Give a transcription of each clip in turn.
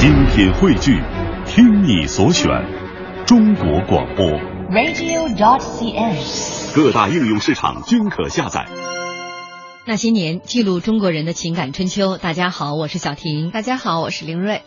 精品汇聚，听你所选，中国广播。radio.cn。各大应用市场均可下载。那些年，记录中国人的情感春秋。大家好，我是小婷。大家好，我是林瑞。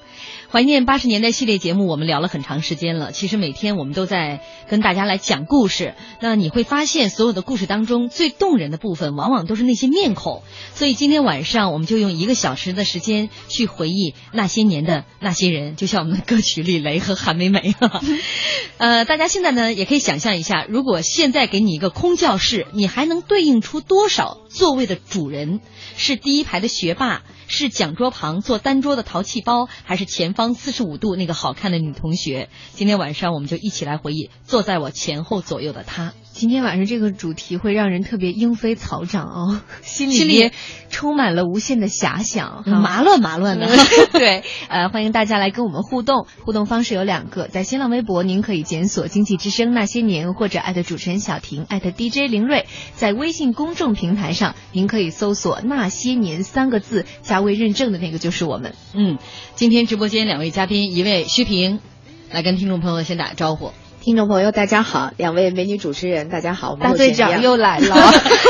怀念八十年代系列节目，我们聊了很长时间了。其实每天我们都在跟大家来讲故事。那你会发现，所有的故事当中最动人的部分，往往都是那些面孔。所以今天晚上，我们就用一个小时的时间去回忆那些年的那些人，就像我们的歌曲李雷和韩梅梅。呃，大家现在呢也可以想象一下，如果现在给你一个空教室，你还能对应出多少座位的主人？是第一排的学霸，是讲桌旁做单桌的淘气包，还是前方四十五度那个好看的女同学？今天晚上我们就一起来回忆坐在我前后左右的她。今天晚上这个主题会让人特别莺飞草长哦，心 心里里面充满了无限的遐想，哈 麻乱麻乱的。对，呃，欢迎大家来跟我们互动，互动方式有两个，在新浪微博您可以检索“经济之声那些年”或者艾特主持人小婷，艾特 DJ 林睿，在微信公众平台上您可以搜索“那些年”三个字，加微认证的那个就是我们。嗯，今天直播间两位嘉宾，一位薛平，来跟听众朋友们先打个招呼。听众朋友，大家好！两位美女主持人，大家好！我们大队长又来了，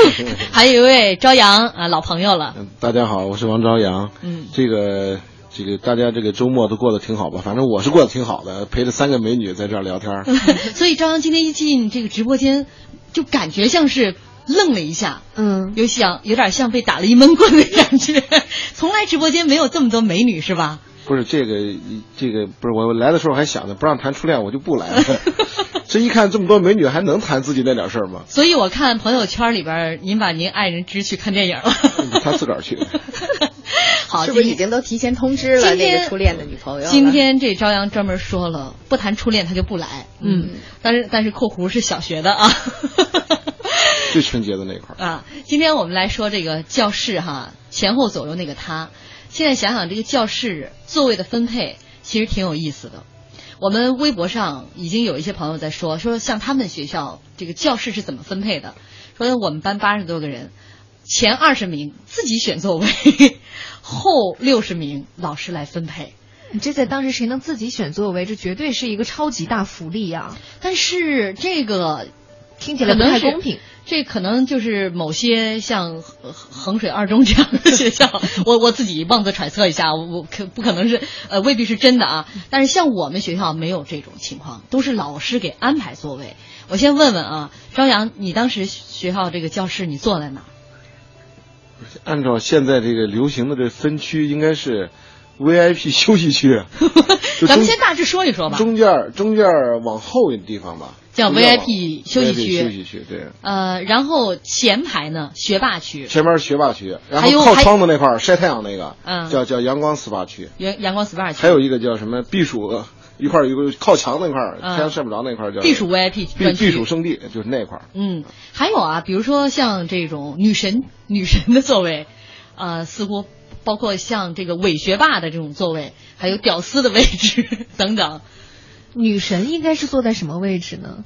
还有一位朝阳啊，老朋友了。嗯大家好，我是王朝阳。嗯，这个这个大家这个周末都过得挺好吧？反正我是过得挺好的，陪着三个美女在这儿聊天。所以朝阳今天一进这个直播间，就感觉像是愣了一下。嗯，有想有点像被打了一闷棍的感觉，从来直播间没有这么多美女是吧？不是这个这个不是我我来的时候还想着不让谈初恋，我就不来了。这一看这么多美女，还能谈自己那点事儿吗？所以我看朋友圈里边，您把您爱人支去看电影了。他自个儿去。好，是不是已经都提前通知了今天那个初恋的女朋友？今天这朝阳专门说了，不谈初恋他就不来。嗯，但是但是括弧是小学的啊。最纯洁的那块儿。啊，今天我们来说这个教室哈，前后左右那个他。现在想想这个教室座位的分配，其实挺有意思的。我们微博上已经有一些朋友在说，说像他们学校这个教室是怎么分配的？说我们班八十多个人，前二十名自己选座位，后六十名老师来分配。你这在当时谁能自己选座位，这绝对是一个超级大福利啊！但是这个听起来不太公平。这可能就是某些像衡衡水二中这样的学校，我我自己妄自揣测一下，我我可不可能是呃未必是真的啊。但是像我们学校没有这种情况，都是老师给安排座位。我先问问啊，朝阳，你当时学校这个教室你坐在哪儿？按照现在这个流行的这分区，应该是 VIP 休息区。咱们先大致说一说吧。中间儿中间儿往后的地方吧，叫 VIP 休息区。休息区对。呃，然后前排呢，学霸区，前面是学霸区，然后靠窗的那块儿晒太阳那个，嗯。叫叫阳光 SPA 区，阳阳光 SPA 区，还有一个叫什么避暑一块儿有个靠墙那块儿，嗯。太阳晒不着那块儿叫避暑 VIP 区。避暑圣地，就是那块儿。嗯，还有啊，比如说像这种女神女神的座位，呃，似乎包括像这个伪学霸的这种座位，还有屌丝的位置 等等。女神应该是坐在什么位置呢？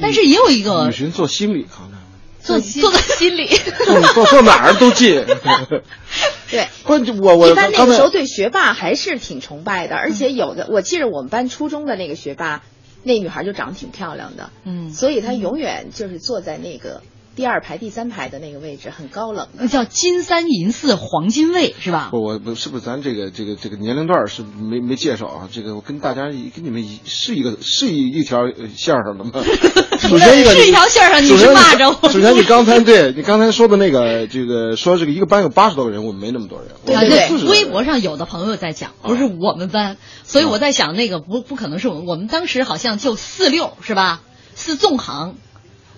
但是也有一个女神坐心里，好像坐心坐在心里。坐坐坐哪儿都近。对，不，我我一般那个时候对学霸还是挺崇拜的，而且有的，我记得我们班初中的那个学霸，那女孩就长得挺漂亮的，嗯，所以她永远就是坐在那个第二排、第三排的那个位置，很高冷那。叫金三银四黄金位是吧？不，我不是不是咱这个这个这个年龄段是没没介绍啊，这个我跟大家一跟你们一是一个是一一条呃线儿上的吗？首先一个是一条线儿上，你是骂着我。首先你刚才对你刚才说的那个这个说这个一个班有八十多个人，我们没那么多人，啊，对对，40个人微博上有的朋友在讲，不是我们班，所以我在想，那个不不可能是我们，我们当时好像就四六是吧？四纵行，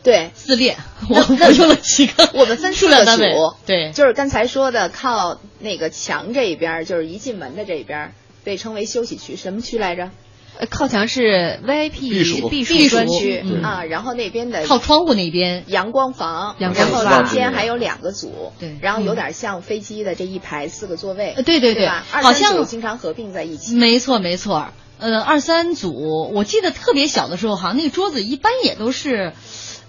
对，四列，我我用了几个，我们分四个数量单位组，对，就是刚才说的靠那个墙这一边儿，就是一进门的这一边儿，被称为休息区，什么区来着？呃靠墙是 VIP 避暑避避暑专区，嗯啊，然后那边的靠窗户那边，阳光房，阳然后光房中间还有两个组，对然后有点像飞机的这一排四个座位，呃对对对？二好三组像经常合并在一起。没错没错，呃，二三组，我记得特别小的时候，好像那个桌子一般也都是，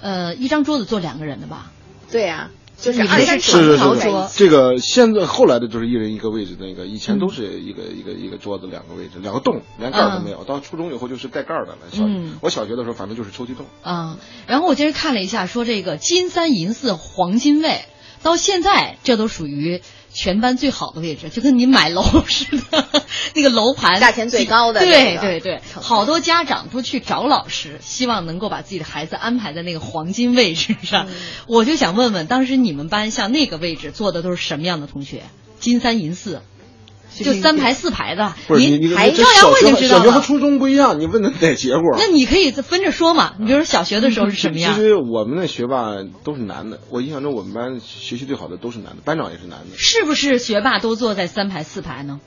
呃，一张桌子坐两个人的吧？对呀、就是二三是是是床在一起。这个现在后来的就是一人一个位置，那个以前都是一个、一个一个桌子两个位置，两个洞，连盖儿都没有。到初中以后就是带盖儿的了。小、嗯我小学的时候反正就是抽屉洞。啊，然后我今儿看了一下，说这个金三银四黄金位，到现在这都属于全班最好的位置，就跟你买楼 似的，那个楼盘价钱最高的对那个对对，好多家长都去找老师，希望能够把自己的孩子安排在那个黄金位置上。嗯我就想问问，当时你们班像那个位置坐的都是什么样的同学？金三银四，就三排四排的，不是你您你这还赵阳小学我已经知道了。小学和初中不一样，你问的哪结果？那你可以分着说嘛，你比如说小学的时候是什么样其？实我们那学霸都是男的，我印象中我们班学习最好的都是男的，班长也是男的。是不是学霸都坐在三排四排呢？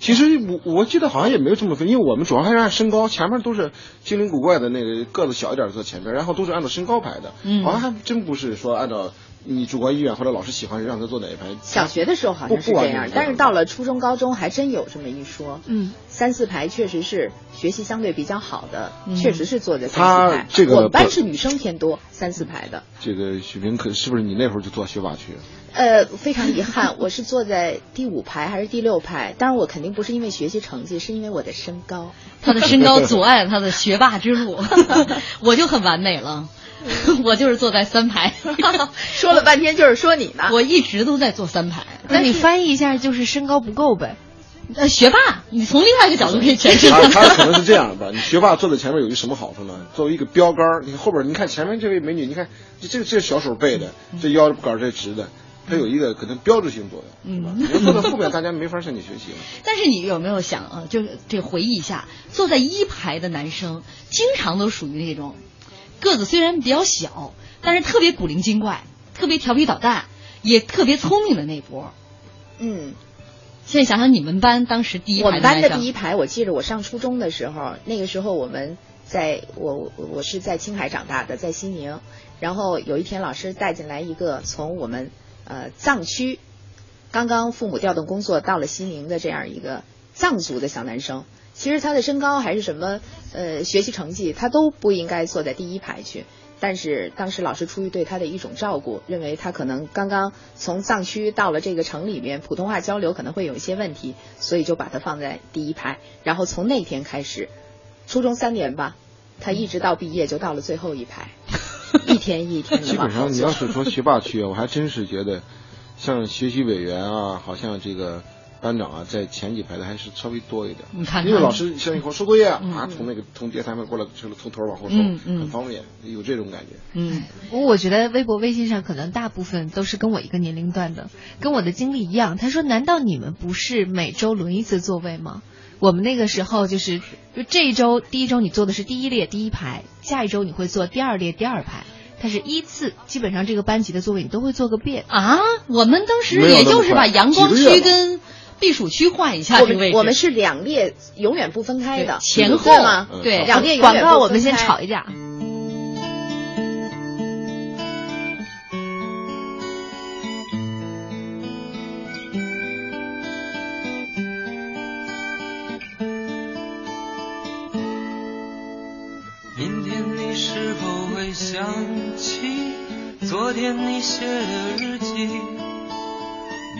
其实我我记得好像也没有这么分，因为我们主要还是按身高，前面都是精灵古怪的那个个子小一点的坐前边，然后都是按照身高排的。嗯好像还真不是说按照你主观意愿或者老师喜欢让他坐哪一排。小学的时候好像是这样但是到了初中、高中还真有这么一说。嗯，三四排确实是学习相对比较好的，嗯确实是坐在三四他排。这个我们班是女生偏多，三四排的。这个许平可是不是你那会儿就坐学霸区？呃，非常遗憾，我是坐在第五排还是第六排？当然，我肯定不是因为学习成绩，是因为我的身高。他的身高阻碍了他的学霸之路，我就很完美了，我就是坐在三排，说了半天就是说你呢。我一直都在坐三排。那你翻译一下，就是身高不够呗。呃，学霸，你从另外一个角度可以诠释他。他可能是这样吧，你学霸坐在前面有一个什么好处呢？作为一个标杆儿，你后边你看前面这位美女，你看这这这小手背的，这腰杆这直的，它有一个可能标志性作用，是吧？你坐在后面，大家没法向你学习了。但是你有没有想啊，就这回忆一下，坐在一排的男生，经常都属于那种个子虽然比较小，但是特别古灵精怪、特别调皮捣蛋，也特别聪明的那波。嗯，现在想想你们班当时第一排我们班的第一排，我记着我上初中的时候，那个时候我们在我我我是在青海长大的，在西宁。然后有一天，老师带进来一个从我们呃藏区刚刚父母调动工作到了西宁的这样一个藏族的小男生。其实他的身高还是什么呃学习成绩，他都不应该坐在第一排去。但是当时老师出于对他的一种照顾，认为他可能刚刚从藏区到了这个城里面，普通话交流可能会有一些问题，所以就把他放在第一排。然后从那天开始，初中三年吧，他一直到毕业就到了最后一排，一天一天的基本上你要。是说学霸区啊，我还真是觉得，像学习委员啊，好像这个班长啊，在前几排的还是稍微多一点。你看看因为老师像一会儿收作业啊，嗯啊从那个从第三排过来，就是从头往后收，嗯嗯很方便，有这种感觉。嗯，不过我觉得微博、微信上可能大部分都是跟我一个年龄段的，跟我的经历一样。他说：“难道你们不是每周轮一次座位吗？”我们那个时候就是，就这一周第一周你坐的是第一列第一排，下一周你会坐第二列第二排。它是依次，基本上这个班级的座位你都会坐个遍。啊，我们当时也就是把阳光区跟避暑区换一下我这个位置。们我们是两列永远不分开的，前后对吗？嗯对两列永广远不分告我们先开吵一架。明天你是否会想起昨天你写的日记？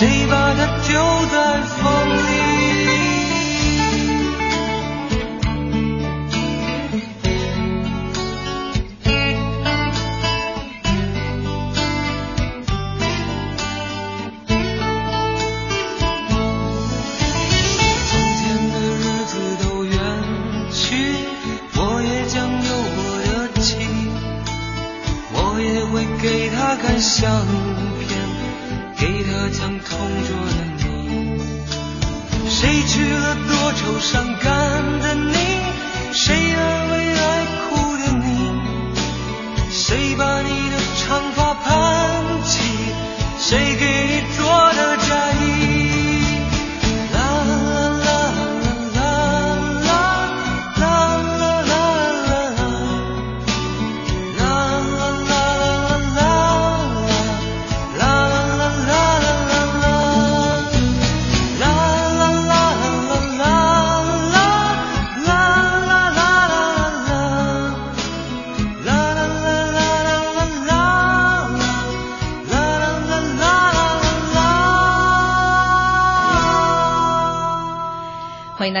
谁把它丢在风里？从前的日子都远去，我也将有我的妻，我也会给她看相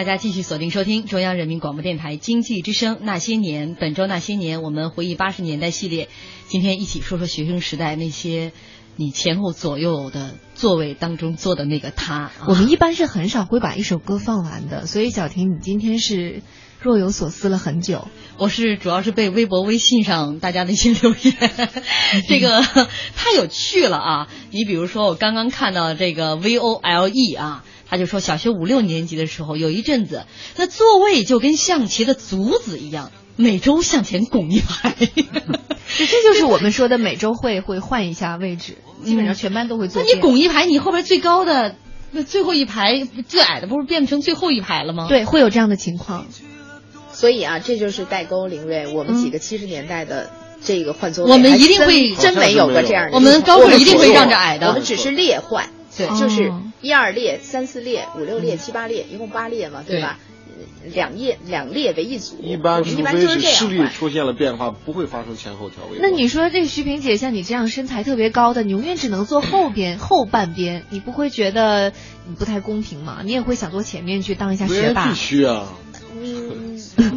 大家继续锁定收听中央人民广播电台经济之声《那些年》。本周《那些年》，我们回忆八十年代系列，今天一起说说学生时代那些你前后左右的座位当中坐的那个他。啊我们一般是很少会把一首歌放完的，所以小婷，你今天是若有所思了很久。我是主要是被微博、微信上大家的一些留言，这个 太有趣了啊！你比如说，我刚刚看到这个 V O L E 啊，他就说小学五六年级的时候，有一阵子那座位就跟象棋的卒子一样，每周向前拱一排。这这就是我们说的每周会会换一下位置，基本上全班都会做那。你拱一排，你后边最高的那最后一排最矮的不是变成最后一排了吗？对，会有这样的情况。所以啊，这就是代沟，林睿，我们几个七十年代的这个换座位，我们一定会真真没有过这样的。我们高会一定会让着矮的我们只是列换，对就是哦一二列、三四列、五六列、七八列，一共八列嘛，对吧？两列两列为一组，一般就是这样视力。出现了变化，不会发生前后调位。那你说这个徐萍姐像你这样身材特别高的，你永远只能坐后边后半边，你不会觉得你不太公平吗？你也会想坐前面去当一下学霸必。须啊！嗯，那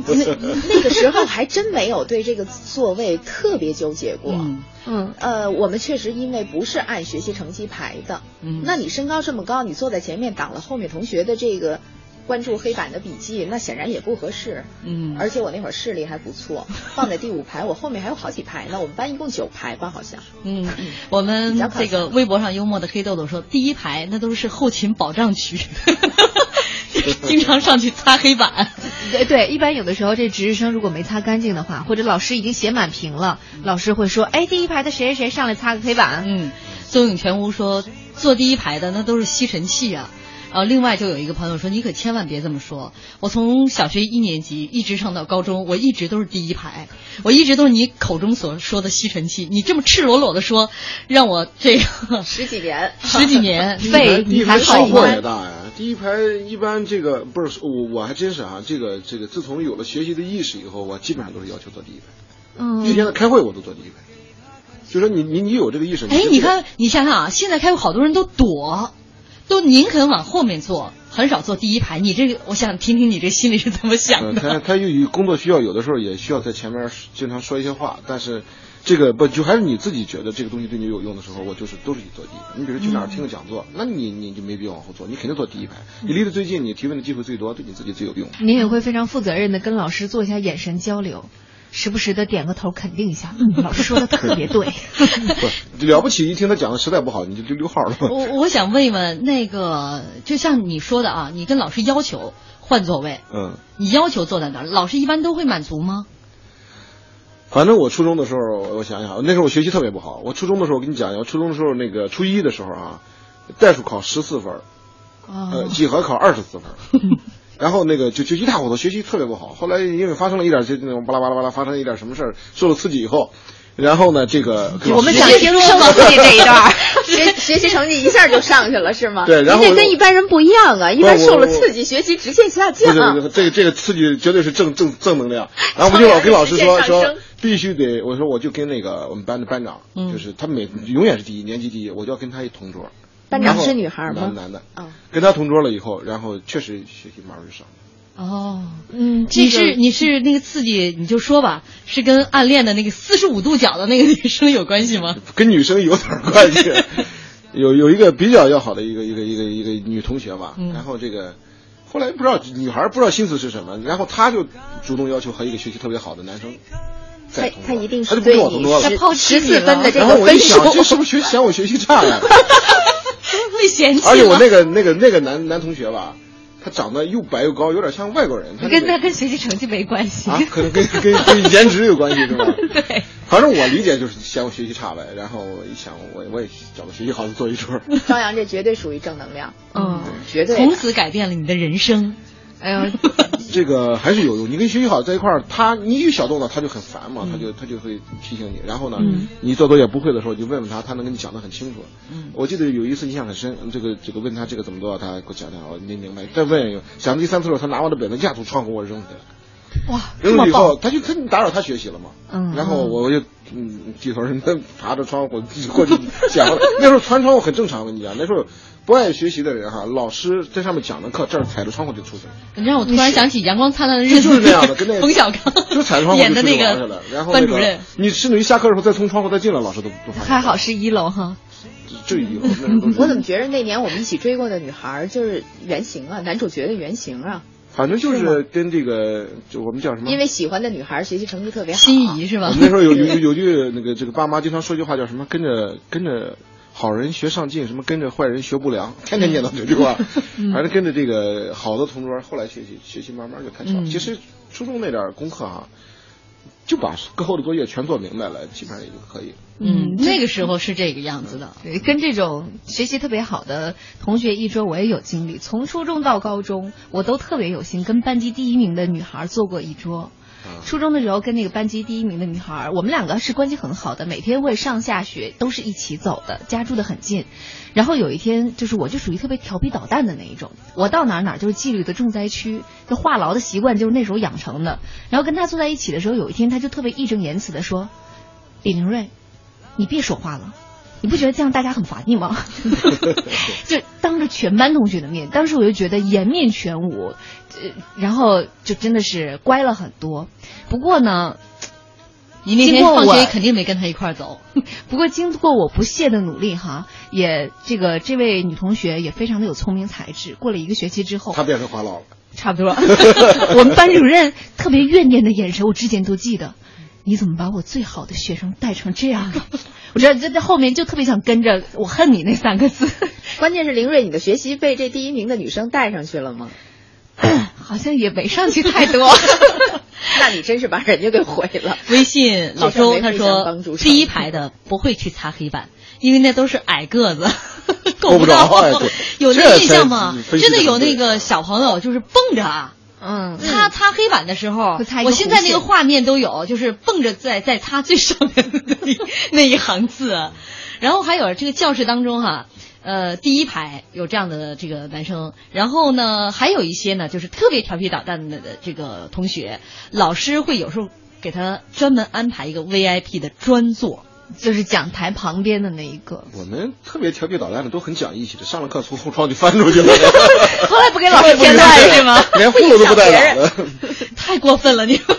那个时候还真没有对这个座位特别纠结过。嗯。嗯，呃，我们确实因为不是按学习成绩排的，嗯。那你身高这么高，你坐在前面挡了后面同学的这个关注黑板的笔记，那显然也不合适。嗯而且我那会儿视力还不错，放在第五排，我后面还有好几排呢。我们班一共九排吧，好像。嗯，我们这个微博上幽默的黑豆豆说，第一排那都是后勤保障区，经常上去擦黑板。对对，一般有的时候这值日生如果没擦干净的话，或者老师已经写满屏了，老师会说，哎，第一排的谁谁谁上来擦个黑板。嗯，邹永全屋说，坐第一排的那都是吸尘器啊。呃，另外就有一个朋友说，你可千万别这么说。我从小学一年级一直上到高中，我一直都是第一排，我一直都是你口中所说的吸尘器。你这么赤裸裸的说，让我这个 十几年，十几年第一排肺第一排还好收获吗也大呀。第一排一般这个不是我我还真是啊，这个这个自从有了学习的意识以后，我基本上都是要求坐第一排。嗯就现在开会我都坐第一排。就说你你你有这个意识，哎，你看，你想想啊，现在开会好多人都躲，都宁肯往后面坐，很少坐第一排。你这个，我想听听你这心里是怎么想呃，的。他他由于工作需要，有的时候也需要在前面经常说一些话，但是这个不就还是你自己觉得这个东西对你有用的时候，我就是都是以坐第一排。你比如去哪儿听个讲座，那你你就没必要往后坐，你肯定坐第一排。你离得最近，你提问的机会最多，对你自己最有用。你也会非常负责任的跟老师做一下眼神交流，时不时的点个头肯定一下，嗯，老师说的特别对。不了不起，一听他讲的实在不好，你就溜溜号了。我我想问一问，那个就像你说的啊，你跟老师要求换座位，嗯，你要求坐在哪儿，老师一般都会满足吗？反正我初中的时候，我想想，那时候我学习特别不好。我初中的时候，我跟你讲一下，我初中的时候那个初一的时候啊，代数考十四分，几何考二十四分，然后那个就就一塌糊涂，学习特别不好。后来因为发生了一点就那种巴拉巴拉巴拉发生了一点什么事儿，受了刺激以后，然后呢，这个我们想听生活自己这一段，学学习成绩一下就上去了，是吗？对，然后跟一般人不一样啊，一般受了刺激，学习直线下降。不是，这个这个刺激绝对是正正正能量。然后我就老跟老师说说，必须得，我说我就跟那个我们班的班长，就是他每永远是第一，年级第一，我就要跟他一同桌。班长是女孩吗？男男的。啊，跟他同桌了以后，然后确实学习慢慢就上。哦，嗯，你是你是那个刺激，你就说吧，是跟暗恋的那个四十五度角的那个女生有关系吗？跟女生有点关系，有有一个比较要好的一个一个一个一个女同学吧，然后这个后来不知道女孩不知道心思是什么，然后她就主动要求和一个学习特别好的男生，他他一定是对你十四分的这个分数，这是不是学嫌我学习差呀？被嫌弃而且我那个那个那个男男同学吧。他长得又白又高，有点像外国人。他跟他跟学习成绩没关系啊，可能跟跟跟 颜值有关系是吧？对。反正我理解就是嫌我学习差呗，然后我一想，我我也找个学习好的坐一桌。张扬这绝对属于正能量，嗯，绝对。从此改变了你的人生。哎呀，这个还是有用。你跟学习好在一块儿，他你一小动作他就很烦嘛，他就他就会提醒你。然后呢，你做作业不会的时候，就问问他，他能跟你讲的很清楚。嗯，我记得有一次印象很深，这个这个问他这个怎么做，他给我讲讲，我没明白。再问一个讲第三次的时候，他拿我的本子压住窗户我扔下来。哇，扔了以后，他就他打扰他学习了嘛。嗯，然后我就嗯低头人爬着窗户过去讲了。那时候穿窗户很正常，我跟你讲，那时候。不爱学习的人哈，老师在上面讲的课，这儿踩着窗户就出去了。你让我突然想起《阳光灿烂的日子》，就是这样的，跟那冯小刚就踩着窗户 演的那个然后班主任，你甚至于下课的时候再从窗户再进来，老师都都发现。还好是一楼哈，就一楼。我怎么觉得那年我们一起追过的女孩就是原型啊，男主角的原型啊？反正就是跟这个，就我们叫什么？因为喜欢的女孩学习成绩特别好，心仪是吧？我们那时候有有 有句那个这个爸妈经常说句话叫什么？跟着跟着。好人学上进，什么跟着坏人学不良，天天念叨这句话。反正跟着这个好的同桌，后来学习学习慢慢就开窍。其实初中那点功课啊，就把课后的作业全做明白了，基本上也就可以。嗯，那个时候是这个样子的。对，跟这种学习特别好的同学一桌，我也有经历。从初中到高中，我都特别有幸跟班级第一名的女孩坐过一桌。初中的时候跟那个班级第一名的女孩，我们两个是关系很好的，每天会上下学都是一起走的，家住的很近。然后有一天，就是我就属于特别调皮捣蛋的那一种，我到哪哪就是纪律的重灾区，就话痨的习惯就是那时候养成的。然后跟他坐在一起的时候，有一天他就特别义正言辞的说：“李玲瑞，你别说话了。”你不觉得这样大家很烦你吗？就当着全班同学的面，当时我就觉得颜面全无，呃，然后就真的是乖了很多。不过呢，你那天放学肯定没跟他一块走。不过经过我不懈的努力哈，也这个这位女同学也非常的有聪明才智。过了一个学期之后，她变成话痨了，差不多。我们班主任特别怨念的眼神，我之前都记得。你怎么把我最好的学生带成这样了？我觉得这这后面就特别想跟着“我恨你”那三个字。关键是林睿，你的学习被这第一名的女生带上去了吗？好像也没上去太多。那你真是把人家给毁了。微信老周他说，第一排的不会去擦黑板，因为那都是矮个子，够不着。有那印象吗？真的有那个小朋友就是蹦着啊。嗯，擦擦黑板的时候，我现在那个画面都有，就是蹦着在在擦最上面的那 那一行字，然后还有这个教室当中哈，呃，第一排有这样的这个男生，然后呢，还有一些呢，就是特别调皮捣蛋的这个同学，老师会有时候给他专门安排一个 VIP 的专座。就是讲台旁边的那一个，我们特别调皮捣蛋的都很讲义气的，上了课从后窗就翻出去了，从来不给老师添乱是吗？连父母都不带打的，太过分了你们！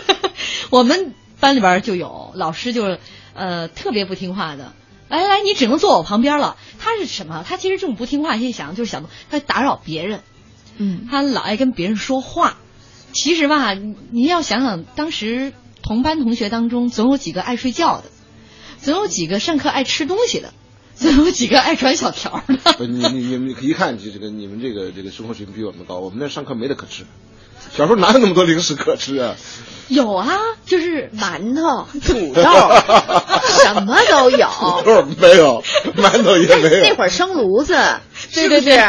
我们班里边就有老师就是呃特别不听话的，来来，你只能坐我旁边了。他是什么？他其实这种不听话，心想就是想他打扰别人，嗯，他老爱跟别人说话。其实吧，你要想想，当时同班同学当中总有几个爱睡觉的。总有几个上课爱吃东西的，总有几个爱传小条的。你你你们一看就这个你们这个这个生活水平比我们高，我们那上课没得可吃，小时候哪有那么多零食可吃啊？有啊，就是馒头、土豆，什么都有。土豆没有，馒头也没有。那会儿生炉子，是不是？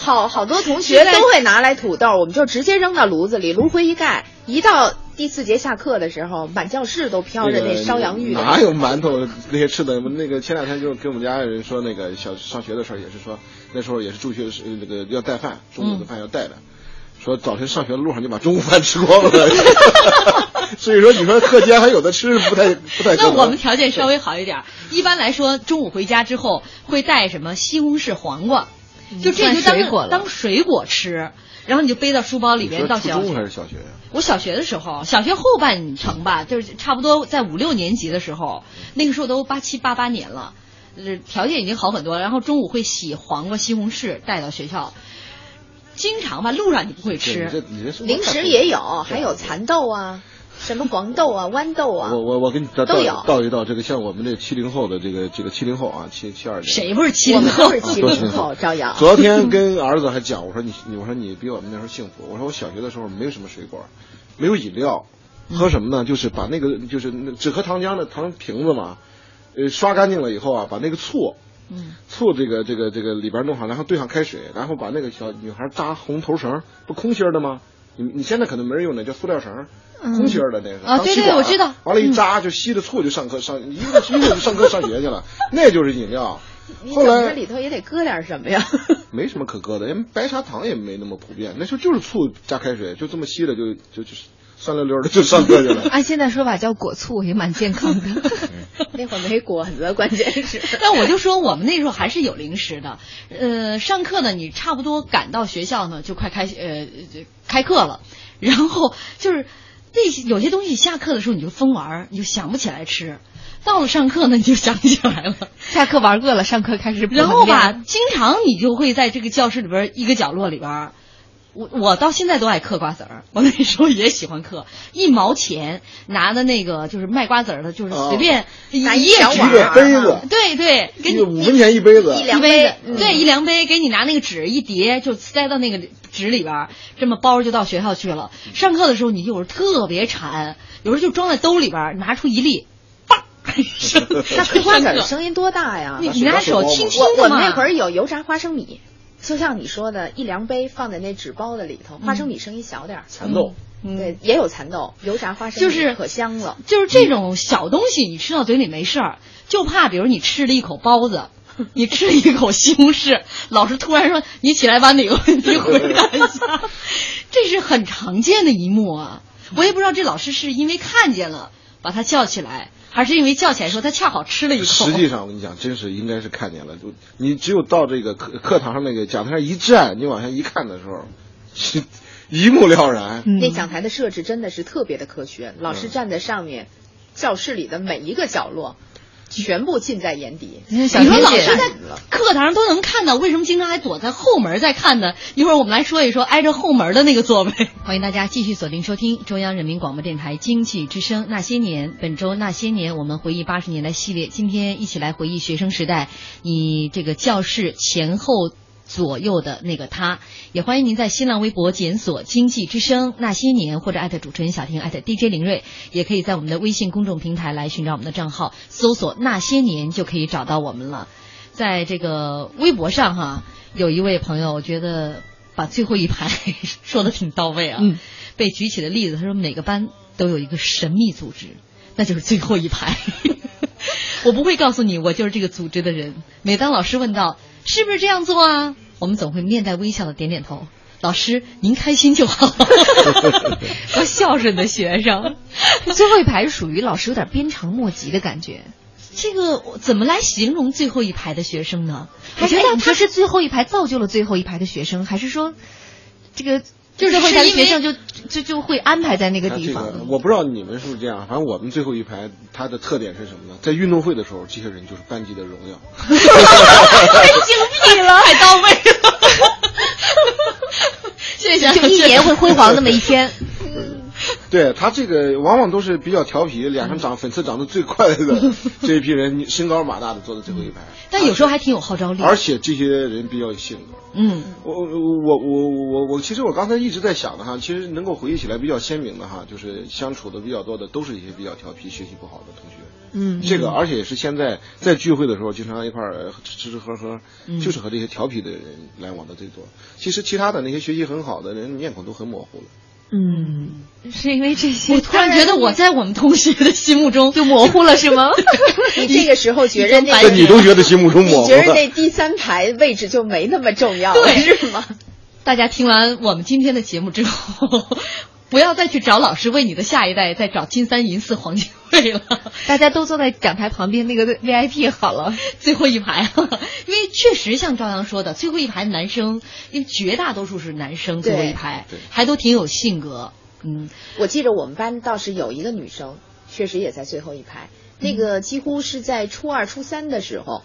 好好多同学都会拿来土豆，我们就直接扔到炉子里，炉灰一盖，一到第四节下课的时候，满教室都飘着那烧洋芋的。哪有馒头那些吃的？那个前两天就跟我们家人说，那个小上学的时候也是说，那时候也是住学是那个要带饭，中午的饭要带的。说早晨上学的路上就把中午饭吃光了，所以说你说课间还有的吃不太不太。那我们条件稍微好一点，一般来说中午回家之后会带什么西红柿、黄瓜，就这就当当水果吃，然后你就背到书包里边到小学。初中还是小学呀？我小学的时候，小学后半程吧，就是差不多在五六年级的时候，那个时候都八七八八年了，条件已经好很多了。然后中午会洗黄瓜、西红柿带到学校。经常吧，路上你不会吃，零食也有，还有蚕豆啊，什么黄豆啊、豌豆啊。我我我给你都有道一倒，这个像我们这七零后的这个这个七零后啊，七七二年。谁不是七零后？是七零后，朝阳。昨天跟儿子还讲，我说你你我说你比我们那时候幸福。我说我小学的时候没有什么水果，没有饮料，喝什么呢？就是把那个就是只喝糖浆的糖瓶子嘛，呃，刷干净了以后啊，把那个醋。醋这个这个这个里边弄好，然后兑上开水，然后把那个小女孩扎红头绳，不空心的吗？你你现在可能没人用那叫塑料绳，空心的那个啊，对对，我知道。完了，一扎就吸着醋就上课上，一个一个就上课上学去了，那就是饮料。后来里头也得搁点什么呀？没什么可搁的，因为白砂糖也没那么普遍，那时候就是醋加开水，就这么吸了就就就是。酸溜溜的就上课去了。按现在说法叫果醋，也蛮健康的。那会儿没果子，关键是。但我就说，我们那时候还是有零食的。呃，上课呢，你差不多赶到学校呢，就快开呃开课了。然后就是那些有些东西，下课的时候你就疯玩，你就想不起来吃。到了上课呢，你就想起来了。下课玩饿了，上课开始。然后吧，经常你就会在这个教室里边一个角落里边。我我到现在都爱嗑瓜子儿，我那时候也喜欢嗑，一毛钱拿的那个就是卖瓜子儿的，就是随便一小碗杯子，对对，给你五分钱一杯子，一杯，对一量杯，给你拿那个纸一叠，就塞到那个纸里边，这么包着就到学校去了。上课的时候你有时候特别馋，有时候就装在兜里边，拿出一粒，叭，那嗑瓜子儿声音多大呀？你你拿手轻轻的我们那会儿有油炸花生米。就像你说的，一量杯放在那纸包的里头，花生米声音小点儿，蚕豆，对，也有蚕豆，油炸花生就是可香了。就是这种小东西，你吃到嘴里没事儿，就怕比如你吃了一口包子，你吃了一口西红柿，老师突然说你起来把哪个问题回答一下，这是很常见的一幕啊。我也不知道这老师是因为看见了把他叫起来。还是因为叫起来时候他恰好吃了一口。实际上我跟你讲，真是应该是看见了。就你只有到这个课课堂上那个讲台上一站，你往下一看的时候，一目了然。那讲台的设置真的是特别的科学，老师站在上面，教室里的每一个角落。全部尽在眼底。你说老师在课堂上都能看到，为什么经常还躲在后门在看呢？一会儿我们来说一说挨着后门的那个座位。欢迎大家继续锁定收听中央人民广播电台经济之声《那些年》，本周《那些年》我们回忆八十年代系列，今天一起来回忆学生时代，你这个教室前后。左右的那个他，也欢迎您在新浪微博检索“经济之声那些年”或者艾特主持人小婷艾特 DJ 林睿，也可以在我们的微信公众平台来寻找我们的账号，搜索“那些年”就可以找到我们了。在这个微博上哈，有一位朋友，我觉得把最后一排 说的挺到位啊。嗯。被举起的例子，他说每个班都有一个神秘组织，那就是最后一排。我不会告诉你，我就是这个组织的人。每当老师问到。是不是这样做啊？我们总会面带微笑的点点头。老师，您开心就好。多孝顺的学生。最后一排属于老师有点鞭长莫及的感觉。这个怎么来形容最后一排的学生呢？我觉得他是最后一排造就了最后一排的学生，还是说这个？就是后排学生就就就会安排在那个地方。我不知道你们是不是这样，反正我们最后一排它的特点是什么呢？在运动会的时候，这些人就是班级的荣耀。太精辟了，太到位了。谢谢，就一年会辉煌那么一天。对他这个往往都是比较调皮，脸上长粉刺长得最快的 这一批人，你身高马大的坐在最后一排。但有时候还挺有号召力。而且这些人比较有性格。嗯，我我我我我我，其实我刚才一直在想的哈，其实能够回忆起来比较鲜明的哈，就是相处的比较多的都是一些比较调皮、学习不好的同学。嗯，这个而且也是现在在聚会的时候经常一块儿吃吃喝喝，就是和这些调皮的人来往的最多。其实其他的那些学习很好的人面孔都很模糊了。嗯，是因为这些，我突然觉得我在我们同学的心目中就模糊了，是吗？你这个时候觉得那个女同学的心目中模糊你觉得那第三排位置就没那么重要，对。是吗？大家听完我们今天的节目之后，不要再去找老师为你的下一代再找金三银四黄金位了，大家都坐在讲台旁边那个 VIP 好了，最后一排。因为确实像朝阳说的，最后一排男生，因为绝大多数是男生，最后一排还都挺有性格。嗯，我记得我们班倒是有一个女生，确实也在最后一排。那个几乎是在初二、初三的时候，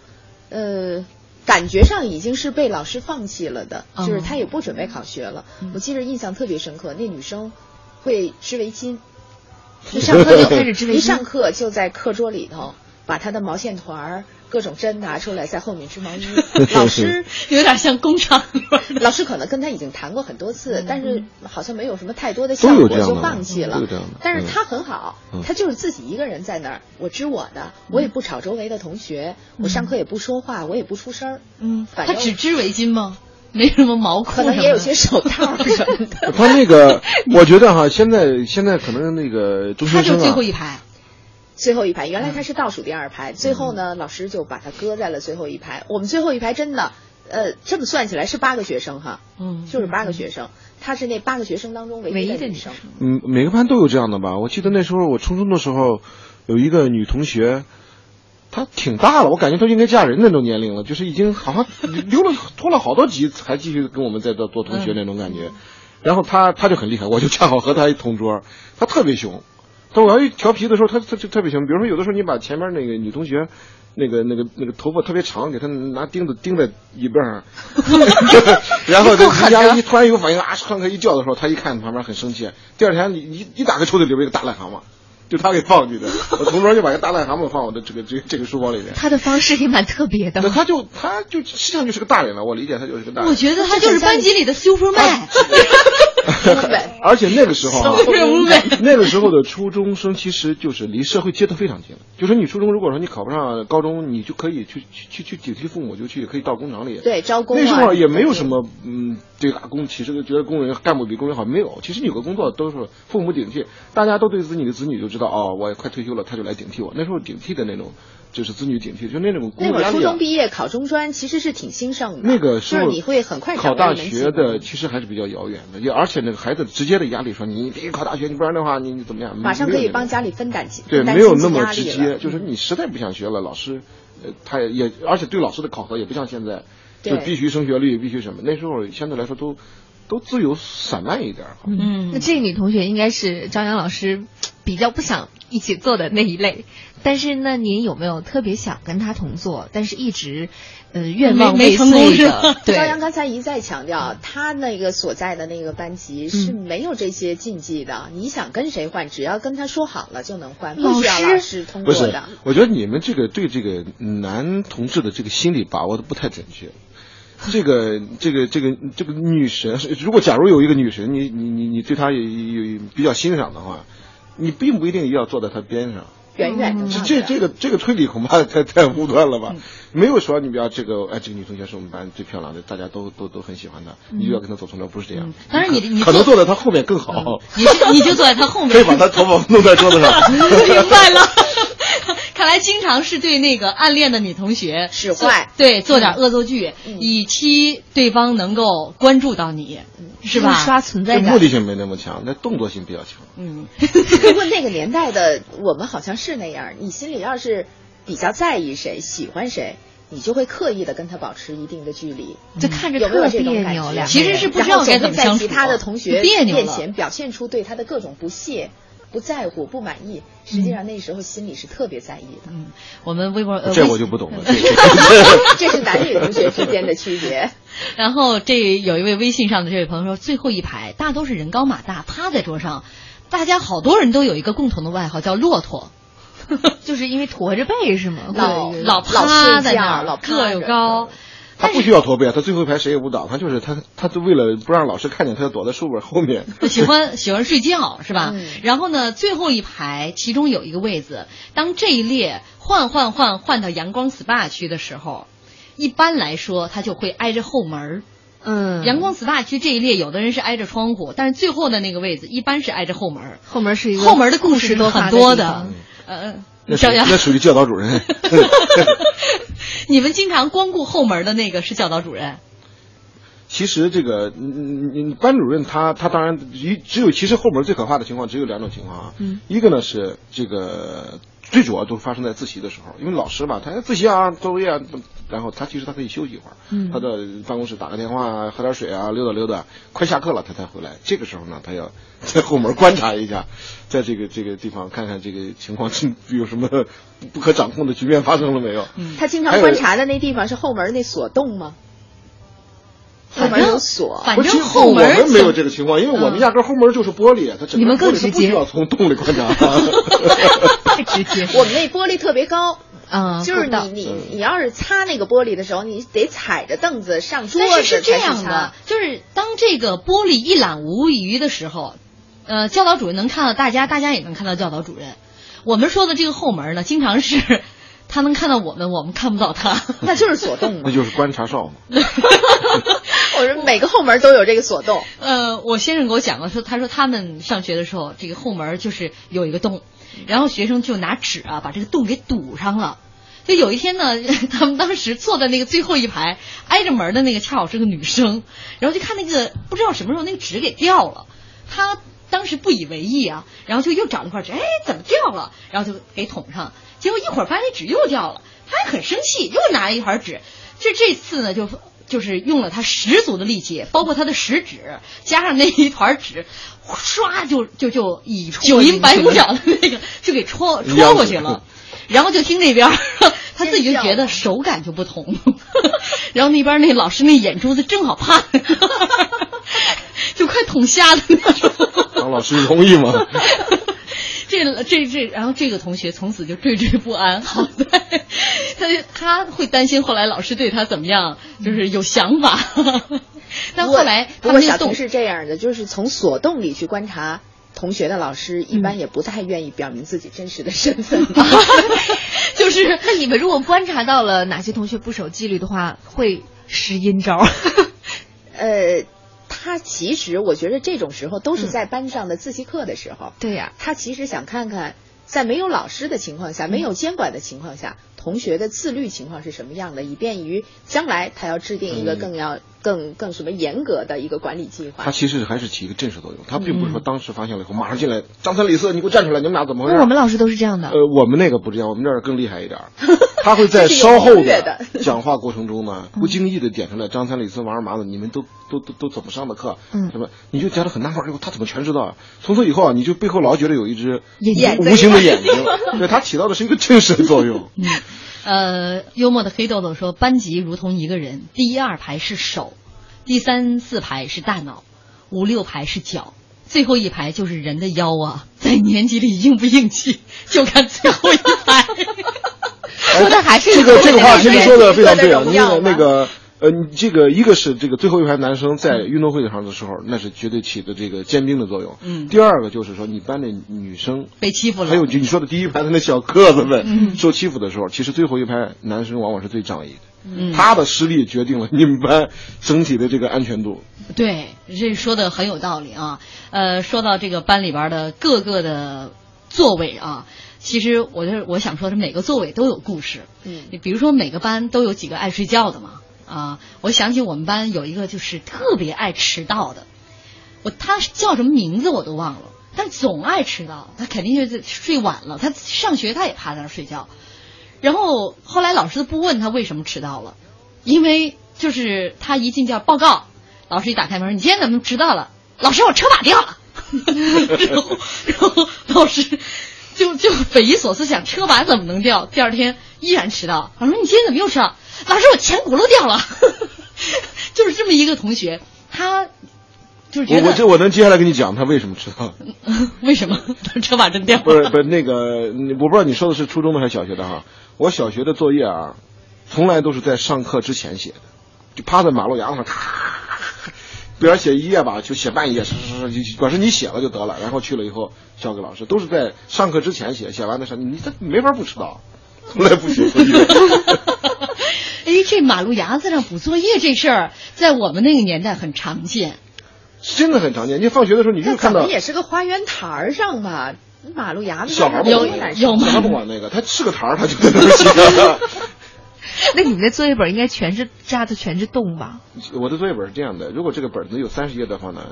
呃，感觉上已经是被老师放弃了的，就是她也不准备考学了。我记得印象特别深刻，那女生会织围巾，一上课就开始织围巾，一上课就在课桌里头把他的毛线团儿。各种针拿出来，在后面织毛衣。老师有点像工厂。老师可能跟他已经谈过很多次，但是好像没有什么太多的效果，就放弃了。但是他很好，他就是自己一个人在那儿，我织我的，我也不吵周围的同学，我上课也不说话，我也不出声儿。嗯，他只织围巾吗？没什么毛裤，可能也有些手套什么的。他那个，我觉得哈，现在现在可能那个中学生啊，他就最后一排。最后一排，原来他是倒数第二排，最后呢，老师就把他搁在了最后一排。我们最后一排真的，呃，这么算起来是八个学生哈，嗯，就是八个学生，他是那八个学生当中唯一的女生。嗯，每个班都有这样的吧？我记得那时候我初中的时候，有一个女同学，她挺大了，我感觉她应该嫁人那种年龄了，就是已经好像 留了拖了好多级才继续跟我们在这做同学那种感觉。然后她她就很厉害，我就恰好和她一同桌，她特别凶。但我要一调皮的时候，他他就特别凶。比如说，有的时候你把前面那个女同学，那个那个那个头发特别长，给他拿钉子钉在椅背上，然后人家一突然有反应啊，上课一叫的时候，他一看旁边很生气。第二天你一一打开抽屉里边一个大癞蛤蟆，就他给放进去的。我同桌就把一个大癞蛤蟆放我的这个这个这个书包里面。他的方式也蛮特别的。那他就他就实际上就是个大人了，我理解他就是个大人。我觉得他就是班级里的 Superman。而且那个时候，那个时候的初中生其实就是离社会接得非常近了。就说你初中如果说你考不上高中，你就可以去去去顶替父母，就去可以到工厂里。对，招工。那时候也没有什么嗯，对打工，其实觉得工人干部比工人好，没有。其实你有个工作都是父母顶替，大家都对自己的子女就知道哦，我快退休了，他就来顶替我。那时候顶替的那种。就是子女顶替，就那种那会儿初中毕业考中专其实是挺兴盛的。那个时候就是你会很快考大学的，其实还是比较遥远的。也而且那个孩子直接的压力说你必须考大学，你不然的话你你怎么样？马上可以帮家里分担起对，没有那么直接。就是你实在不想学了，老师，呃，他也而且对老师的考核也不像现在，就必须升学率，必须什么。那时候相对来说都都自由散漫一点。嗯，那这个女同学应该是张扬老师比较不想一起做的那一类。但是呢，您有没有特别想跟他同坐，但是一直，呃，愿望未遂的？对，朝阳刚才一再强调，他那个所在的那个班级是没有这些禁忌的。你想跟谁换，只要跟他说好了就能换，不需要老师通过的。我觉得你们这个对这个男同志的这个心理把握的不太准确。这个这个这个这个女神，如果假如有一个女神，你你你你对她有有比较欣赏的话，你并不一定要坐在她边上。远远的，这这个这个推理恐怕太太武断了吧？没有说你比方这个，哎，这个女同学是我们班最漂亮的，大家都都都很喜欢她，你就要跟她走同桌，不是这样。当然，你你可能坐在她后面更好。你你就坐在她后面，可以把她头发弄在桌子上。明白了。看来经常是对那个暗恋的女同学使坏，对做点恶作剧，以期对方能够关注到你，是吧？刷存在感，目的性没那么强，那动作性比较强。嗯，不过那个年代的我们好像是那样，你心里要是比较在意谁，喜欢谁。你就会刻意的跟他保持一定的距离，就看着有没有这种感觉？其实是不知道该怎么相处。在其他的同学面前表现出对他的各种不屑。不在乎、不满意，实际上那时候心里是特别在意的。嗯，我们微博呃，这我就不懂了。这是男女同学之间的区别。然后这有一位微信上的这位朋友说，最后一排大都是人高马大，趴在桌上，大家好多人都有一个共同的外号叫骆驼，就是因为驼着背是吗？老会老老趴在那儿，老趴个又高。他不需要驼背啊，他最后一排谁也不挡，他就是他，他就为了不让老师看见，他就躲在书本后面。喜欢 喜欢睡觉是吧？嗯然后呢，最后一排其中有一个位子，当这一列换换换换到阳光 SPA 区的时候，一般来说他就会挨着后门。嗯，阳光 SPA 区这一列，有的人是挨着窗户，但是最后的那个位子一般是挨着后门。后门是一个后门的故事都很多的地方，呃，那属，那属于教导主任。你们经常光顾后门的那个是教导主任。其实这个，嗯嗯，班主任他他当然一只有，其实后门最可怕的情况只有两种情况啊。嗯。一个呢是这个最主要都发生在自习的时候，因为老师嘛，他自习啊，作业啊，然后他其实他可以休息一会儿，嗯他到办公室打个电话啊，喝点水啊，溜达溜达，快下课了他才回来。这个时候呢，他要在后门观察一下，在这个这个地方看看这个情况有什么不可掌控的局面发生了没有。他经常观察的那地方是后门那锁洞吗？后门有锁，反正后门我们没有这个情况，因为我们压根儿后门就是玻璃，它整个你们更玻璃它直接不需要从洞里观察。太直接。我们那玻璃特别高。啊，就是你你你要是擦那个玻璃的时候，你得踩着凳子上桌子但是是这样的，就是当这个玻璃一览无余的时候，呃，教导主任能看到大家，大家也能看到教导主任。我们说的这个后门呢，经常是他能看到我们，我们看不到他。那就是锁洞嘛。那就是观察哨嘛。我说每个后门都有这个锁洞，呃，我先生给我讲过，说他说他们上学的时候，这个后门就是有一个洞，然后学生就拿纸啊把这个洞给堵上了。就有一天呢，他们当时坐在那个最后一排，挨着门的那个恰好是个女生，然后就看那个不知道什么时候那个纸给掉了，她当时不以为意啊，然后就又找了块纸，哎，怎么掉了？然后就给捅上，结果一会儿发现那纸又掉了，他还很生气，又拿了一团纸，这这次呢就。就是用了他十足的力气，包括他的食指，加上那一团纸，唰就就就以九阴白骨爪的那个就给戳戳过去了。然后就听那边 他自己就觉得手感就不同，然后那边那老师那眼珠子正好趴，就快捅瞎的那种。张老师同意吗？这这这，然后这个同学从此就惴惴不安。好 在他他会担心后来老师对他怎么样，就是有想法。但后来不过小婷是这样的，就是从锁洞里去观察同学的老师，一般也不太愿意表明自己真实的身份。就是那你们如果观察到了哪些同学不守纪律的话，会使阴招？呃，他其实我觉得这种时候都是在班上的自习课的时候，对呀、他其实想看看。在没有老师的情况下，没有监管的情况下，同学的自律情况是什么样的，以便于将来他要制定一个更要、更更什么严格的一个管理计划。他其实还是起一个震慑作用，他并不是说当时发现了以后马上进来，张三李四，你给我站出来，你们俩怎么回事？我们老师都是这样的。呃，我们那个不这样，我们这儿更厉害一点儿，他会在稍后的 讲话过程中呢，不经意的点出来张三李四王二麻子，你们都都都都怎么上的课？嗯什么？你就觉得很纳闷，哎呦，他怎么全知道啊？从此以后啊，你就背后老觉得有一只眼无形的眼睛，对，他起到的是一个震慑作用。呃，幽默的黑豆豆说，班级如同一个人，第一二排是手，第三四排是大脑，五六排是脚，最后一排就是人的腰啊！在年级里硬不硬气，就看最后一排。说的还是这个这个话其实说的非常对啊，荣因为耀吗那个呃，你这个一个是这个最后一排男生在运动会上的时候，那是绝对起的这个尖兵的作用。嗯第二个就是说，你班的女生被欺负了还有就你说的第一排的那小个子们、嗯受欺负的时候，其实最后一排男生往往是最仗义的。嗯他的实力决定了你们班整体的这个安全度。对，这说的很有道理啊。呃，说到这个班里边的各个的座位啊，其实我就是我想说，是每个座位都有故事。嗯你比如说每个班都有几个爱睡觉的嘛。啊，我想起我们班有一个就是特别爱迟到的，我他叫什么名字我都忘了，但总爱迟到，他肯定就是睡晚了。他上学他也趴在那儿睡觉，然后后来老师都不问他为什么迟到了，因为就是他一进教报告，老师一打开门，你今天怎么迟到了？老师，我车把掉了。然后，然后老师就就匪夷所思，想车把怎么能掉？第二天依然迟到。老师，你今天怎么又迟到？老师，我前轱辘掉了。就是这么一个同学，他就我我这我能接下来跟你讲他为什么迟到。为什么车把真掉了？不是不是那个，我不知道你说的是初中的还是小学的哈。我小学的作业啊，从来都是在上课之前写的，就趴在马路牙子上咔比方写一页吧，就写半页，是是是，就管是你写了就得了，然后去了以后交给老师，都是在上课之前写，写完的时候你这没法不迟到，从来不写作业。哎，这马路牙子上补作业这事儿，在我们那个年代很常见。真的很常见。你放学的时候，你就看到那也是个花园台儿上吧，马路牙子小孩不有管那个，有吗小孩不管那个，他是个台儿，他就在那儿写。那你们的作业本应该全是扎的全是洞吧？我的作业本是这样的，如果这个本子有三十页的话呢，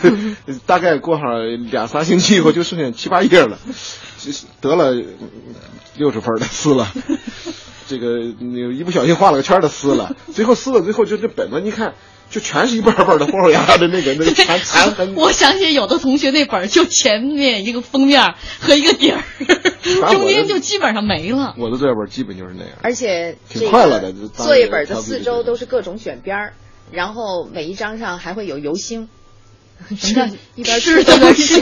大概过上两三星期以后就剩下七八页了，得了六十分的撕了，这个你一不小心画了个圈的撕了，最后撕了，最后就这本子你看。就全是一半半的黄手牙的那个那个残残痕。我想起有的同学那本就前面一个封面和一个底儿，中间就基本上没了。我的作业本基本就是那样。而且挺快乐的。作业本的四周都是各种卷边儿，然后每一张上还会有油星。什么一边吃一边吃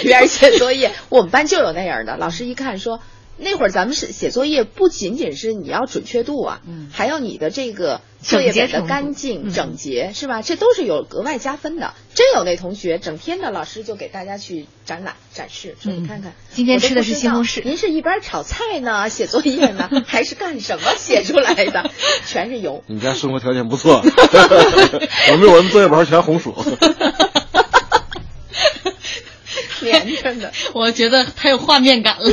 一边写作业？我们班就有那样的，老师一看说。那会儿咱们是写作业，不仅仅是你要准确度啊，嗯，还要你的这个作业本的干净整洁，是吧？这都是有额外加分的。真有那同学，整天的老师就给大家去展览展示，说你看看，今天吃的是西红柿，您是一边炒菜呢，写作业呢，还是干什么写出来的？全是油。你家生活条件不错，我们我们作业本全红薯。连着 的，我觉得太有画面感了。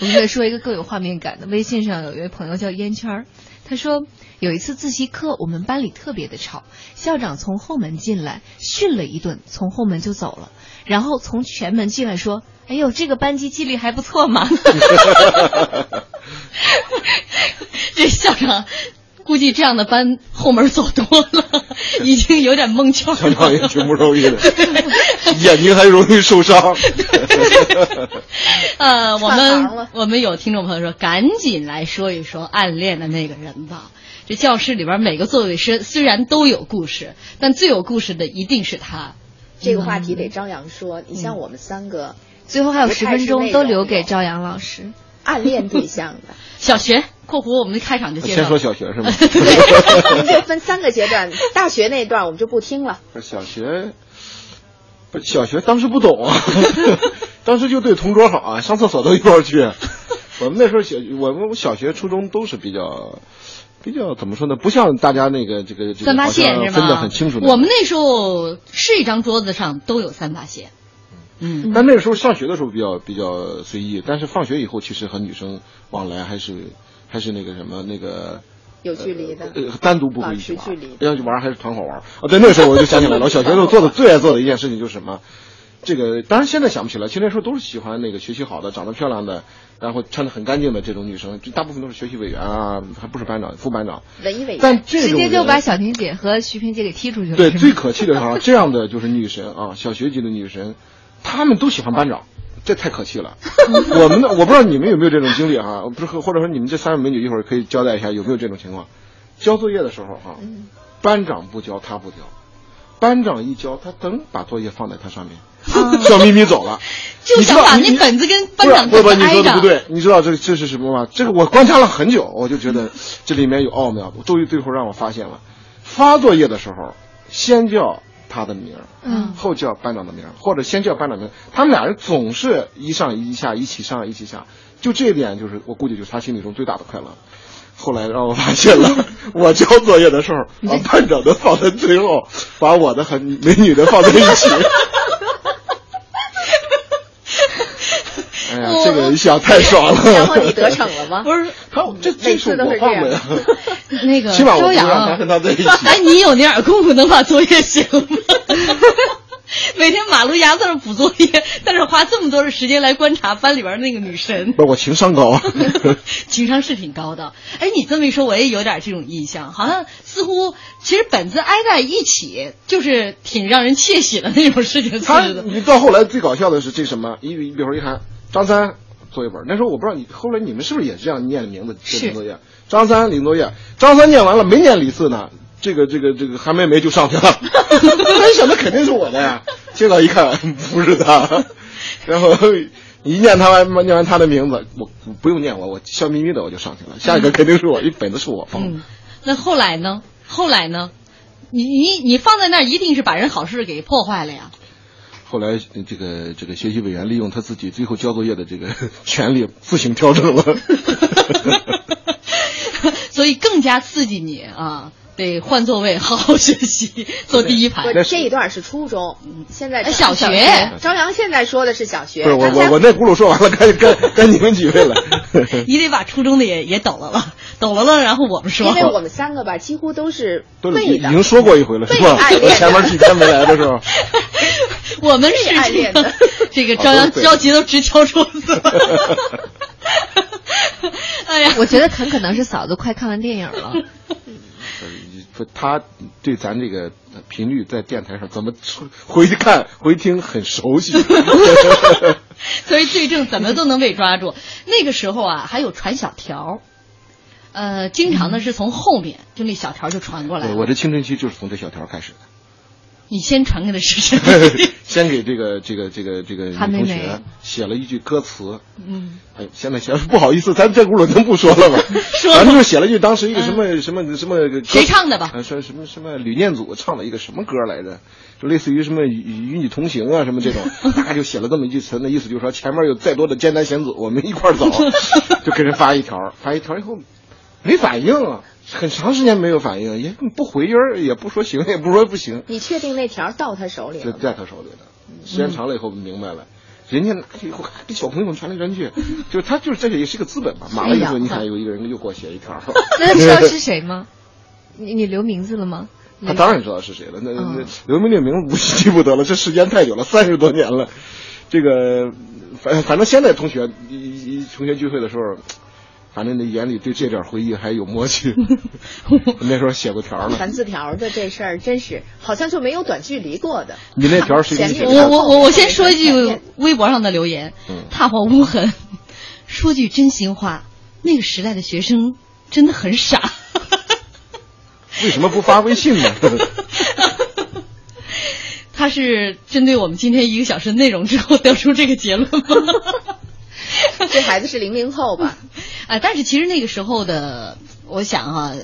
我们再说一个更有画面感的，微信上有一位朋友叫烟圈儿，他说有一次自习课，我们班里特别的吵，校长从后门进来训了一顿，从后门就走了，然后从前门进来说：“哎呦，这个班级纪律还不错嘛。”这校长。估计这样的班后门走多了，已经有点蒙圈。校长也挺不容易的，眼睛还容易受伤。呃，我们我们有听众朋友说，赶紧来说一说暗恋的那个人吧。这教室里边每个座位是虽然都有故事，但最有故事的一定是他。这个话题得张扬说。你像我们三个，最后还有十分钟都留给朝阳老师。暗恋对象的 小学（括弧我们的开场就介绍）先说小学是吗？对，我们就分三个阶段。大学那段我们就不听了。小学，不小学当时不懂啊，当时就对同桌好啊，上厕所都一块儿去。我们那时候小，我们小学、初中都是比较，比较怎么说呢？不像大家那个这个三八线是分得很清楚。我们那时候是一张桌子上都有三八线。嗯，但那个时候上学的时候比较比较随意，但是放学以后其实和女生往来还是还是那个什么那个有距离的，呃，单独不会一起玩，要去玩还是团伙玩啊。对，那个时候我就想起来了，我小学时候做的 最爱做的一件事情就是什么？这个当然现在想不起来，其实那时候都是喜欢那个学习好的、长得漂亮的，然后穿的很干净的这种女生，大部分都是学习委员啊，还不是班长、副班长。文艺委员。但这种直接就把小婷姐和徐萍姐给踢出去了。对，最可气的是这样的就是女神啊，小学级的女神。他们都喜欢班长，这太可气了。我们的我不知道你们有没有这种经历哈，不是或者说你们这三位美女一会儿可以交代一下有没有这种情况？交作业的时候哈，班长不交他不交，班长一交他噔把作业放在他上面，笑眯眯走了。就想把那本子跟班长不不，你说的不对，你知道这这是什么吗？这个我观察了很久，我就觉得这里面有奥妙。终于最后让我发现了，发作业的时候先叫。他的名儿，嗯，后叫班长的名儿，或者先叫班长名，他们俩人总是一上一下，一起上一起下，就这一点就是我估计就是他心里中最大的快乐。后来让我发现了，我交作业的时候把班长的放在最后，把我的和美女的放在一起。哎呀，这个一下太爽了！然后你得逞了吗？不是，他这这是我放的呀。那个，起码我让他跟他在一起。哎，你有那点功夫能把作业写了吗？每天马路牙子上补作业，但是花这么多的时间来观察班里边那个女神。不是我情商高，情商是挺高的。哎，你这么一说，我也有点这种印象，好像似乎其实本子挨在一起，就是挺让人窃喜的那种事情。他，你到后来最搞笑的是这什么？你你，比如说一看。张三作业本，那时候我不知道你后来你们是不是也这样念的名字写作业？张三领作业，张三念完了没念李四呢？这个这个这个韩梅梅就上去了，我想那肯定是我的呀。结果一看不是他，然后一念他完念完他的名字，我不用念我，我笑眯眯的我就上去了。下一个肯定是我，一本子是我放的。那后来呢？后来呢？你你你放在那儿，一定是把人好事给破坏了呀。后来这个这个学习委员利用他自己最后交作业的这个权利，自行调整了。所以更加刺激你啊！得换座位，好好学习，坐第一排。我这一段是初中，现在小学。朝阳现在说的是小学。不是我我我那轱辘说完了，该该该你们几位了。你得把初中的也也抖了了，抖了了，然后我们说。因为我们三个吧，几乎都是都已经说过一回了，是吧？我前面几天没来的时候。我们是暗恋的，这个朝阳着急都直敲桌子。哎呀，我觉得很可能是嫂子快看完电影了。他对咱这个频率在电台上怎么回去看回听很熟悉，所以罪证怎么都能被抓住。那个时候啊，还有传小条，呃，经常呢是从后面就那小条就传过来。我这青春期就是从这小条开始的。你先传给的是谁？先给这个这个这个这个女同学写了一句歌词。嗯。哎，现在写不好意思，咱这轱辘能不说了吗？说。咱就是写了一句当时一个什么什么什么。谁唱的吧？说什么什么吕念祖唱了一个什么歌来着？就类似于什么与与你同行啊什么这种，大概就写了这么一句词，那意思就是说前面有再多的艰难险阻，我们一块走，就给人发一条，发一条以后没反应啊。很长时间没有反应，也不回音儿，也不说行，也不说不行。你确定那条到他手里了？在他手里的，时间长了以后明白了，人家拿以后还给小朋友们传来传去，就是他就是这也是个资本嘛。马了以后，你看有一个人又给我写一条。那 知道是谁吗？你你留名字了吗？他当然知道是谁了。那那刘明这名字记不得了，这时间太久了，三十多年了。这个反反正现在同学一一同学聚会的时候。反正那眼里对这点回忆还有默契，那时候写过条呢。传字条的这事儿真是好像就没有短距离过的。你那条谁写的？我我我我先说一句微博上的留言，踏破无痕。说句真心话，那个时代的学生真的很傻。为什么不发微信呢？他是针对我们今天一个小时内容之后得出这个结论吗？这孩子是零零后吧？啊，但是其实那个时候的，我想哈，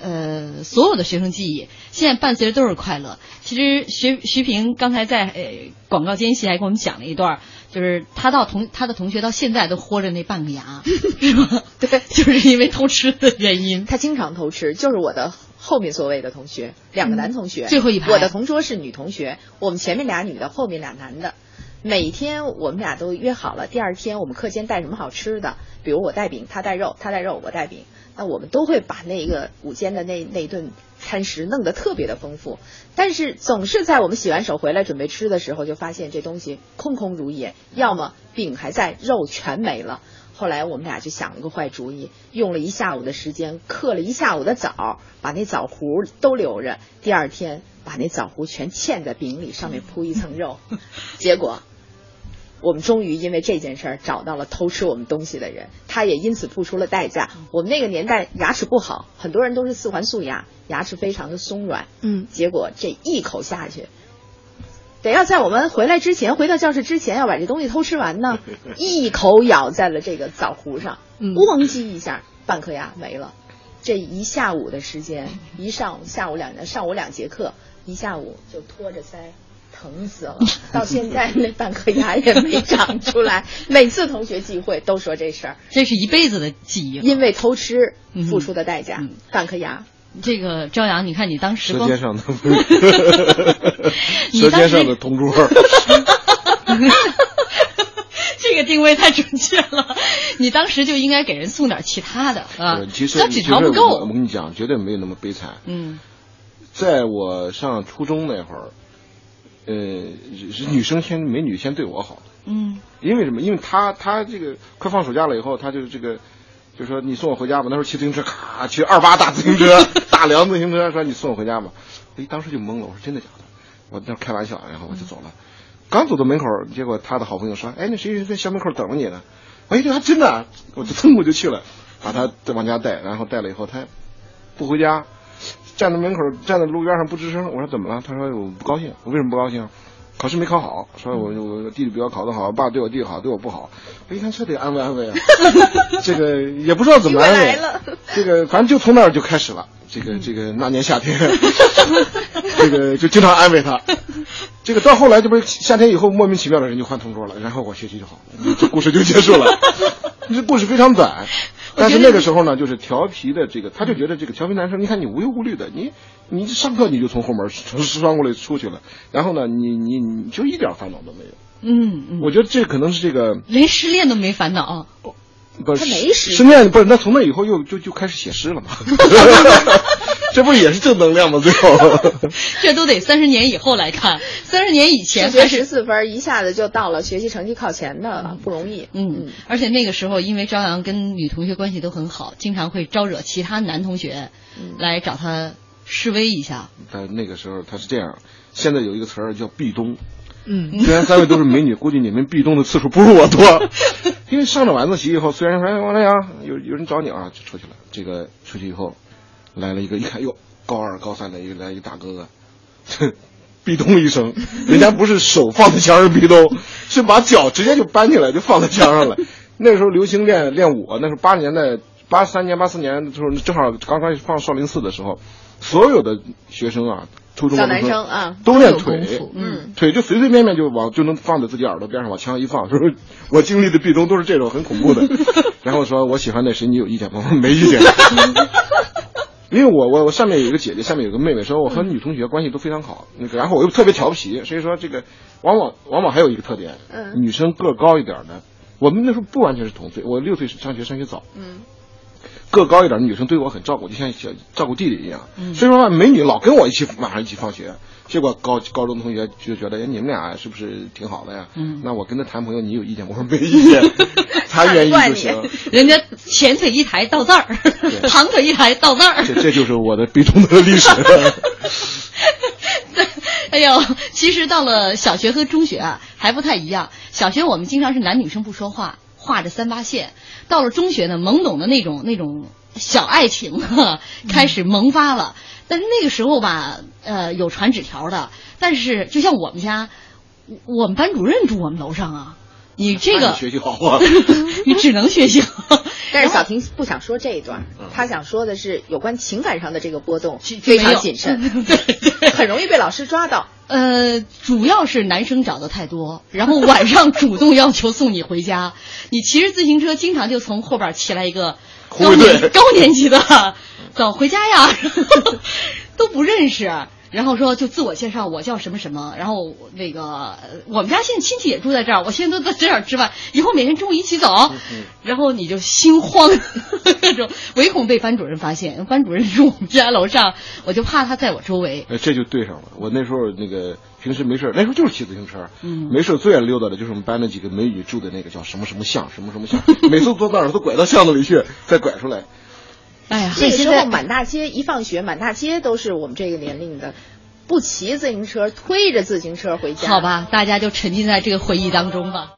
呃，所有的学生记忆，现在伴随着都是快乐。其实徐徐平刚才在呃广告间隙还跟我们讲了一段，就是他到同他的同学到现在都豁着那半个牙，是吗？对，就是因为偷吃的原因。他经常偷吃，就是我的后面座位的同学，两个男同学，最后一排。我的同桌是女同学，我们前面俩女的，后面俩男的。每天我们俩都约好了，第二天我们课间带什么好吃的，比如我带饼，他带肉，他带肉，我带饼，那我们都会把那个午间的那那顿餐食弄得特别的丰富。但是总是在我们洗完手回来准备吃的时候，就发现这东西空空如也，要么饼还在，肉全没了。后来我们俩就想了个坏主意，用了一下午的时间，刻了一下午的枣，把那枣核都留着，第二天把那枣核全嵌在饼里，上面铺一层肉，结果。我们终于因为这件事儿找到了偷吃我们东西的人，他也因此付出了代价。我们那个年代牙齿不好，很多人都是四环素牙，牙齿非常的松软。嗯，结果这一口下去，得要在我们回来之前，回到教室之前要把这东西偷吃完呢。一口咬在了这个枣核上，咣叽一下，半颗牙没了。这一下午的时间，一上午、下午两上午两节课，一下午就拖着腮。疼死了！到现在那半颗牙也没长出来。每次同学聚会都说这事儿，这是一辈子的记忆。因为偷吃付出的代价，半颗牙。这个朝阳，你看你当时舌尖上的，舌尖上的同桌。这个定位太准确了。你当时就应该给人送点其他的啊。其实纸条不够。我跟你讲，绝对没有那么悲惨。嗯，在我上初中那会儿。呃，是女生先美女先对我好，嗯，因为什么？因为她她这个快放暑假了以后，她就这个，就说你送我回家吧。那时候骑自行车，咔，骑二八大自行车，大梁自行车，说你送我回家吧。哎，当时就懵了，我说真的假的？我那开玩笑，然后我就走了。刚走到门口，结果他的好朋友说：“哎，那谁谁在校门口等着你呢？”哎，这还真的，我就蹭 我就去了，把他再往家带，然后带了以后，他不回家。站在门口，站在路边上不吱声。我说怎么了？他说我不高兴。我为什么不高兴？考试没考好，说我我弟弟比我考得好，爸对我弟弟好，对我不好。我一看这得安慰安慰啊，这个也不知道怎么安慰。这个反正就从那儿就开始了。这个这个那年夏天，这个就经常安慰他。这个到后来，这不是夏天以后莫名其妙的人就换同桌了，然后我学习就好了，这故事就结束了。这故事非常短，但是那个时候呢，就是调皮的这个，他就觉得这个调皮男生，你看你无忧无虑的，你你上课你就从后门从窗过来出去了，然后呢，你你你就一点烦恼都没有。嗯嗯，我觉得这可能是这个连失恋都没烦恼。不是，他没失失恋不是？那从那以后又就就开始写诗了嘛？这不也是正能量吗？最后，这都得三十年以后来看。三十年以前，学十四分，一下子就到了学习成绩靠前的，不容易。嗯，而且那个时候，因为朝阳跟女同学关系都很好，经常会招惹其他男同学来找他示威一下。但那个时候他是这样，现在有一个词儿叫壁咚。嗯，虽然三位都是美女，估计你们壁咚的次数不如我多。因为上了晚自习以后，虽然说哎王亮阳有有人找你啊，就出去了。这个出去以后，来了一个，一看哟，高二高三的一个来一个大哥哥，壁咚一声，人家不是手放在墙上壁咚，是把脚直接就搬起来就放在墙上了。那时候流行练练舞，那时候八十年代八三年八四年的时候，正好刚刚放少林寺的时候，所有的学生啊。小男生啊，都练腿，嗯，腿就随随便便就往就能放在自己耳朵边上，往墙上一放。说，我经历的壁咚都是这种很恐怖的。然后说我喜欢那谁，你有意见吗？我说没意见。因为我我我上面有一个姐姐，下面有个妹妹，说我和女同学关系都非常好。那个，然后我又特别调皮，所以说这个往往往往还有一个特点，嗯，女生个高一点的，我们那时候不完全是同岁，我六岁上学上学早，嗯。个高一点的女生对我很照顾，就像小照顾弟弟一样。所以说美女老跟我一起晚上一起放学，结果高高中同学就觉得，哎，你们俩是不是挺好的呀？嗯，那我跟他谈朋友，你有意见？我说没意见，他愿意就行。人家前腿一抬到这儿，旁腿一抬到这儿。这这就是我的悲痛的历史。哎呦，其实到了小学和中学啊，还不太一样。小学我们经常是男女生不说话。画着三八线，到了中学呢，懵懂的那种那种小爱情 开始萌发了。但是那个时候吧，呃，有传纸条的，但是就像我们家，我们班主任住我们楼上啊，你这个学习好啊，你只能学习好。但是小婷不想说这一段，她想说的是有关情感上的这个波动非常谨慎，很容易被老师抓到。呃，主要是男生找的太多，然后晚上主动要求送你回家。你骑着自行车，经常就从后边骑来一个高年高年级的，走回家呀，都不认识。然后说就自我介绍，我叫什么什么。然后那个我们家现在亲戚也住在这儿，我现在都在这儿吃饭，以后每天中午一起走。然后你就心慌，那种唯恐被班主任发现。班主任住我们家楼上，我就怕他在我周围。哎，这就对上了。我那时候那个平时没事，那时候就是骑自行车，没事最爱溜达的就是我们班那几个美女住的那个叫什么什么巷，什么什么巷。每次坐那儿都拐到巷子里去，再拐出来。哎呀，那个时候满大街一放学，满大街都是我们这个年龄的，不骑自行车，推着自行车回家。好吧，大家就沉浸在这个回忆当中吧。